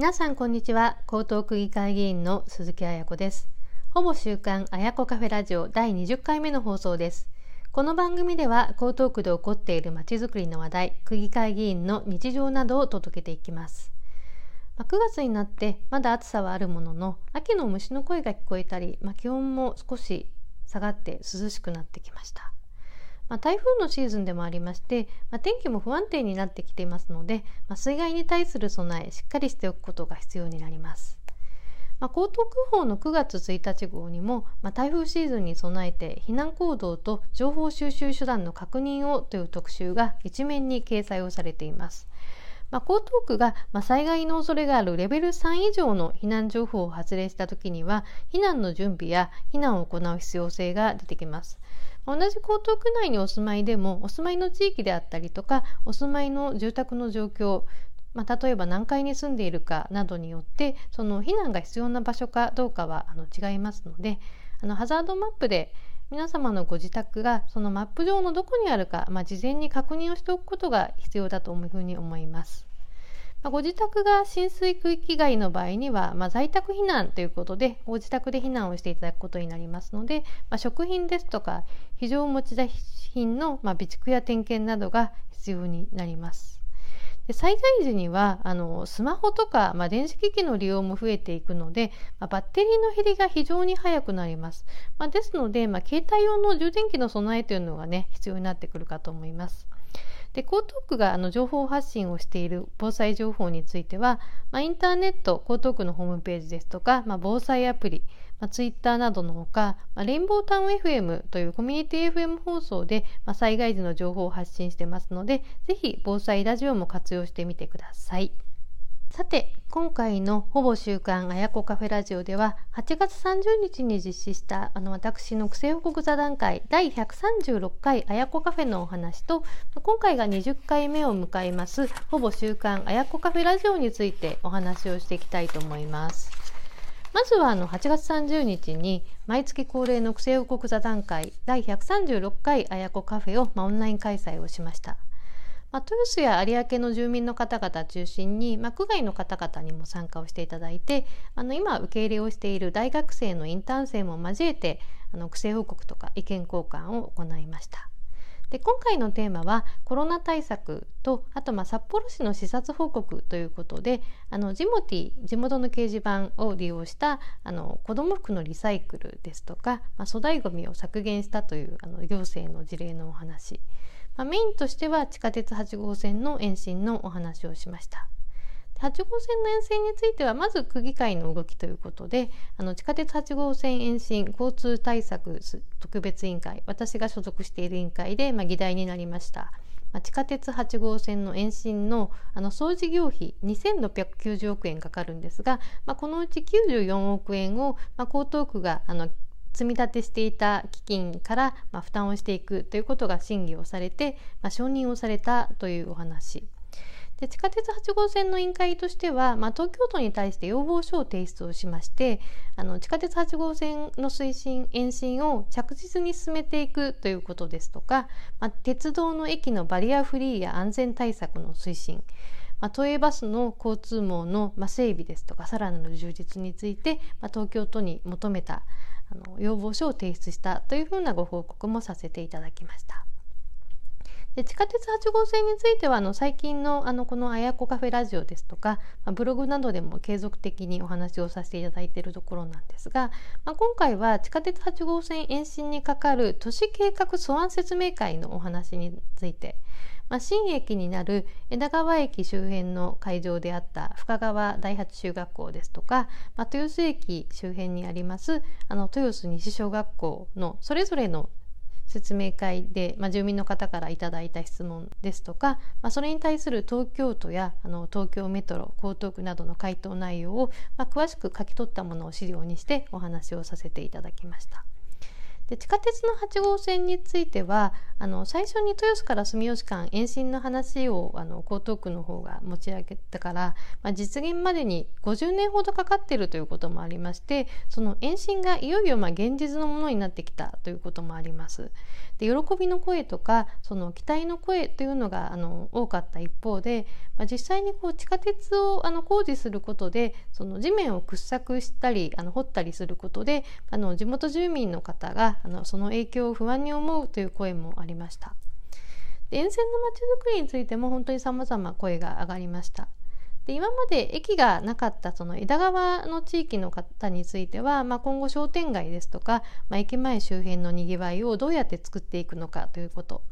皆さんこんにちは。江東区議会議員の鈴木彩子です。ほぼ週刊彩子カフェラジオ第20回目の放送です。この番組では江東区で起こっているまちづくりの話題区議会議員の日常などを届けていきます。ま9月になってまだ暑さはあるものの秋の虫の声が聞こえたり、まあ、気温も少し下がって涼しくなってきました。まあ、台風のシーズンでもありまして、まあ、天気も不安定になってきていますので、まあ、水害に対する備えしっかりしておくことが必要になります。まあ、江東区法の9月1日号にも、まあ、台風シーズンに備えて避難行動と情報収集手段の確認をという特集が一面に掲載をされています。まあ、江東区が、まあ、災害の恐れがあるレベル3以上の避難情報を発令したときには避難の準備や避難を行う必要性が出てきます。同じ江東区内にお住まいでもお住まいの地域であったりとかお住まいの住宅の状況まあ、例えば何階に住んでいるかなどによってその避難が必要な場所かどうかはあの違いますのであのハザードマップで皆様のご自宅がそのマップ上のどこにあるか、まあ、事前に確認をしておくことが必要だというふうに思います。まあ、ご自宅が浸水区域外の場合には、まあ、在宅避難ということでご自宅で避難をしていただくことになりますので、まあ、食品ですとか非常持ち出し品の、ま備蓄や点検などが必要になります。で災害時にはあのスマホとか、ま、電子機器の利用も増えていくので、ま、バッテリーの減りが非常に早くなります。ま、ですので、ま、携帯用の充電器の備えというのがね必要になってくるかと思います。で江東区があの情報発信をしている防災情報については、まあ、インターネット江東区のホームページですとか、まあ、防災アプリ、まあ、ツイッターなどのほか、まあ、レインボータウン FM というコミュニティ FM 放送で、まあ、災害時の情報を発信してますのでぜひ防災ラジオも活用してみてください。さて今回のほぼ週刊あやこカフェラジオでは8月30日に実施したあの私の癖報告座談会第136回あやこカフェのお話と今回が20回目を迎えますほぼ週刊あやこカフェラジオについてお話をしていきたいと思います。まずはあの8月30日に毎月恒例の癖報告座談会第136回あやこカフェを、まあ、オンライン開催をしました。まあ、豊洲や有明の住民の方々中心に、まあ、区外の方々にも参加をしていただいてあの今受け入れをしている大学生のインターン生も交えてあの区政報告とか意見交換を行いました。で今回のテーマはコロナ対策とあとまあ札幌市の視察報告ということであのジモティ地元の掲示板を利用したあの子ども服のリサイクルですとか、まあ、粗大ごみを削減したというあの行政の事例のお話まあ、メインとしては地下鉄8号線の延伸のお話をしました。8号線の沿線についてはまず区議会の動きということであの地下鉄8号線延伸交通対策特別委員会私が所属している委員会で、まあ、議題になりました。まあ、地下鉄8号線の延伸のあの総事業費2690億円かかるんですが、まあ、このうち94億円を、まあ、江東区があの積み立てしていた基金から、まあ、負担をしていくということが審議をされて、まあ、承認をされたというお話。で地下鉄8号線の委員会としては、まあ、東京都に対して要望書を提出をしましてあの地下鉄8号線の推進延伸を着実に進めていくということですとか、まあ、鉄道の駅のバリアフリーや安全対策の推進まあ、都営バスの交通網の、まあ、整備ですとかさらなる充実について、まあ、東京都に求めたあの要望書を提出したというふうなご報告もさせていただきました。で地下鉄8号線についてはあの最近のあのこの「あやこカフェラジオ」ですとか、まあ、ブログなどでも継続的にお話をさせていただいているところなんですが、まあ、今回は地下鉄8号線延伸にかかる都市計画素案説明会のお話について、まあ、新駅になる枝川駅周辺の会場であった深川第八中学校ですとか、まあ、豊洲駅周辺にありますあの豊洲西小学校のそれぞれの説明会で、まあ、住民の方からいただいた質問ですとか、まあ、それに対する東京都やあの東京メトロ江東区などの回答内容を、まあ、詳しく書き取ったものを資料にしてお話をさせていただきました。で地下鉄の8号線についてはあの最初に豊洲から住吉間延伸の話をあの江東区の方が持ち上げたから、まあ、実現までに50年ほどかかっているということもありましてその延伸がいよいよまあ現実のものになってきたということもあります。で喜びの声とかその期待の声というのがあの多かった一方で、まあ、実際にこう地下鉄をあの工事することでその地面を掘削したりあの掘ったりすることであの地元住民の方があのその影響を不安に思うという声もありました。で沿線のまちづくりについても本当にさまざま声が上がりました。で今まで駅がなかったその枝川の地域の方については、まあ、今後商店街ですとか、まあ、駅前周辺のにぎわいをどうやって作っていくのかということ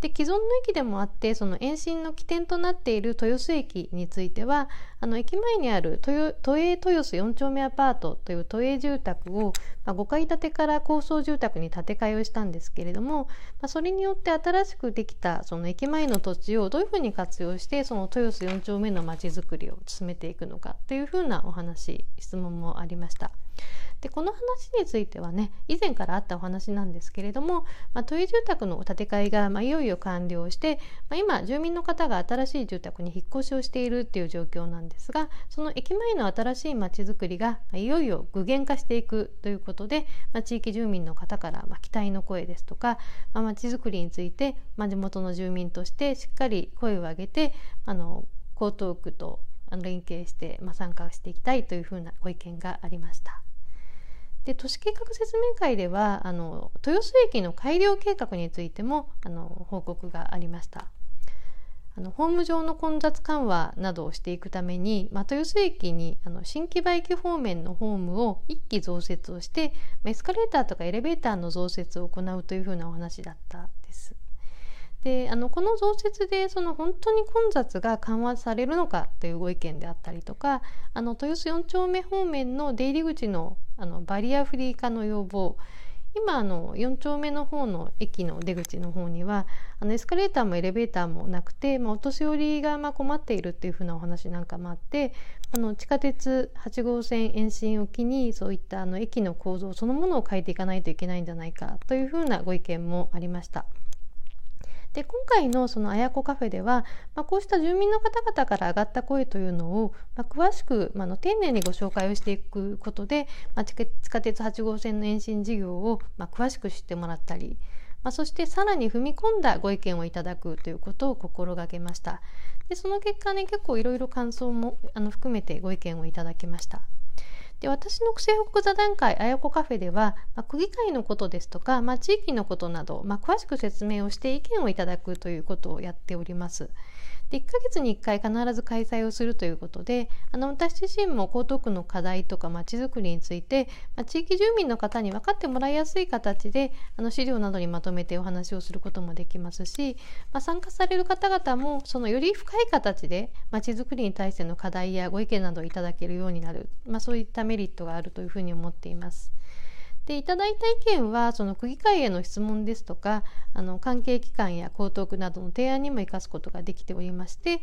で既存の駅でもあってその延伸の起点となっている豊洲駅についてはあの駅前にある都営豊洲4丁目アパートという都営住宅を、まあ、5階建てから高層住宅に建て替えをしたんですけれども、まあ、それによって新しくできたその駅前の土地をどういうふうに活用してその豊洲4丁目のまちづくりを進めていくのかというふうなお話質問もありました。でこの話についてはね以前からあったお話なんですけれども、まあ、都営住宅の建て替えが、まあ、いよいよ完了して、まあ、今住民の方が新しい住宅に引っ越しをしているっていう状況なんですがその駅前の新しいまちづくりが、ま、いよいよ具現化していくということで、ま、地域住民の方から、ま、期待の声ですとかまち、づくりについて、ま、地元の住民としてしっかり声を上げてあの江東区と連携して、ま、参加していきたいというふうなご意見がありました。で都市計画説明会ではあの豊洲駅の改良計画についてもあの報告がありました。あのホーム上の混雑緩和などをしていくために、まあ、豊洲駅にあの新木場駅方面のホームを1基増設をしてエスカレーターとかエレベーターの増設を行うというふうなお話だったです。であのこの増設でその本当に混雑が緩和されるのかというご意見であったりとかあの豊洲4丁目方面の出入り口のあのバリアフリー化の要望今あの4丁目の方の駅の出口の方にはあのエスカレーターもエレベーターもなくて、まあ、お年寄りがまあ困っているっていうふうなお話なんかもあってあの地下鉄8号線延伸を機にそういったあの駅の構造そのものを変えていかないといけないんじゃないかというふうなご意見もありました。で今回のそのあやこカフェでは、まあ、こうした住民の方々から上がった声というのを、まあ、詳しく、まあ、の丁寧にご紹介をしていくことで、まあ、地下鉄8号線の延伸事業を、まあ、詳しく知ってもらったり、まあ、そしてさらに踏み込んだご意見をいただくということを心がけました。でその結果ね結構いろいろ感想もあの含めてご意見をいただきました。で私の西北座談会あやこカフェでは、まあ、区議会のことですとか、まあ、地域のことなど、まあ、詳しく説明をして意見をいただくということをやっております。で1ヶ月に1回必ず開催をするということであの私自身も江東区の課題とかまちづくりについて、まあ、地域住民の方に分かってもらいやすい形であの資料などにまとめてお話をすることもできますし、まあ、参加される方々もそのより深い形でまちづくりに対しての課題やご意見などをいただけるようになる、まあ、そういったメリットがあるというふうに思っています。でいただいた意見はその区議会への質問ですとかあの関係機関や江東区などの提案にも生かすことができておりまして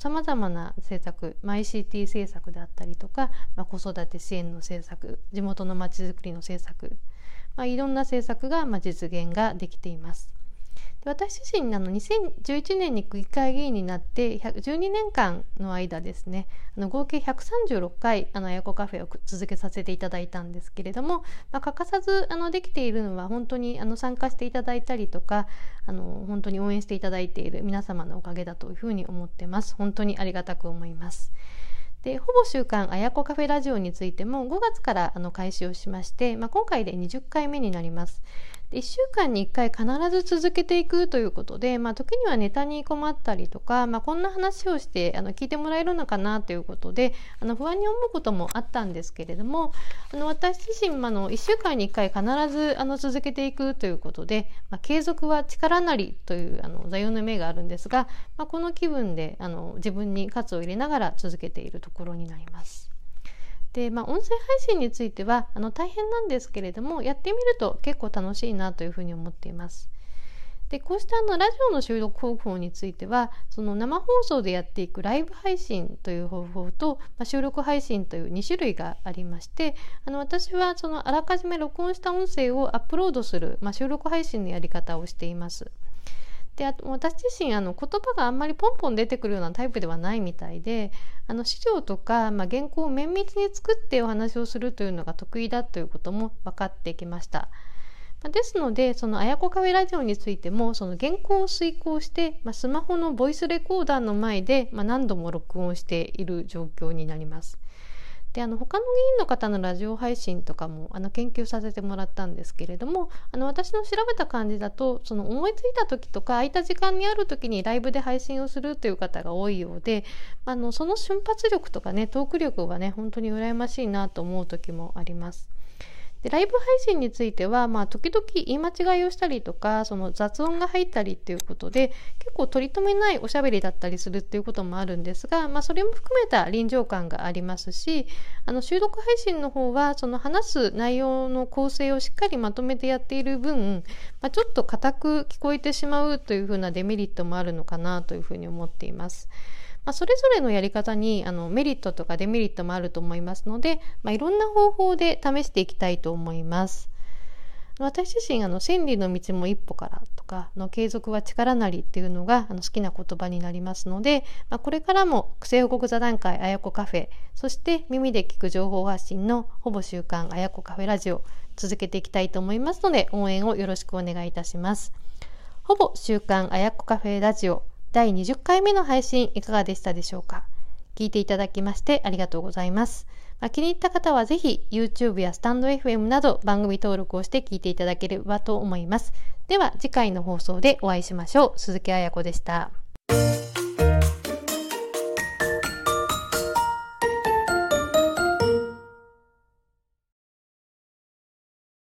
さまざまな政策、まあ、ICT 政策であったりとか、まあ、子育て支援の政策地元のまちづくりの政策、まあ、いろんな政策が、まあ、実現ができています。私自身あの2011年に区議会議員になって12年間の間ですねあの合計136回あの親子カフェを続けさせていただいたんですけれども、まあ、欠かさずあのできているのは本当にあの参加していただいたりとかあの本当に応援していただいている皆様のおかげだというふうに思ってます本当にありがたく思います。でほぼ週刊あやこカフェラジオについても5月からあの開始をしまして、まあ、今回で20回目になります。1週間に1回必ず続けていくということで、まあ、時にはネタに困ったりとか、まあ、こんな話をしてあの聞いてもらえるのかなということであの不安に思うこともあったんですけれどもあの私自身あの1週間に1回必ずあの続けていくということで、まあ、継続は力なりというあの座右の銘があるんですが、まあ、この気分であの自分に喝を入れながら続けているところになります。で、まあ、音声配信についてはあの大変なんですけれどもやってみると結構楽しいなというふうに思っています。でこうしたあのラジオの収録方法についてはその生放送でやっていくライブ配信という方法と、まあ、収録配信という2種類がありましてあの私はそのあらかじめ録音した音声をアップロードする、まあ、収録配信のやり方をしています。であと私自身あの言葉があんまりポンポン出てくるようなタイプではないみたいであの資料とか、まあ、原稿を綿密に作ってお話をするというのが得意だということも分かってきました。まですのでそのあやこカフェラジオについてもその原稿を遂行して、まあ、スマホのボイスレコーダーの前で、まあ、何度も録音している状況になります。であの他の議員の方のラジオ配信とかもあの研究させてもらったんですけれどもあの私の調べた感じだとその思いついた時とか空いた時間にある時にライブで配信をするという方が多いようであのその瞬発力とかねトーク力はね本当に羨ましいなと思う時もあります。でライブ配信については、まあ、時々言い間違いをしたりとかその雑音が入ったりっていうことで結構取り留めないおしゃべりだったりするっていうこともあるんですが、まあ、それも含めた臨場感がありますしあの収録配信の方はその話す内容の構成をしっかりまとめてやっている分、まあ、ちょっと硬く聞こえてしまうというふうなデメリットもあるのかなというふうに思っています。まあ、それぞれのやり方にあのメリットとかデメリットもあると思いますので、まあ、いろんな方法で試していきたいと思います。私自身あの千里の道も一歩からとかの継続は力なりっていうのがあの好きな言葉になりますので、まあ、これからも癖報告座談会あやこカフェそして耳で聞く情報発信のほぼ週刊あやこカフェラジオ続けていきたいと思いますので応援をよろしくお願いいたします。ほぼ週刊あやこカフェラジオ第20回目の配信いかがでしたでしょうか？聞いていただきましてありがとうございます。まあ、気に入った方はぜひ YouTube やスタンド FM など番組登録をして聞いていただければと思います。では次回の放送でお会いしましょう。鈴木彩子でした。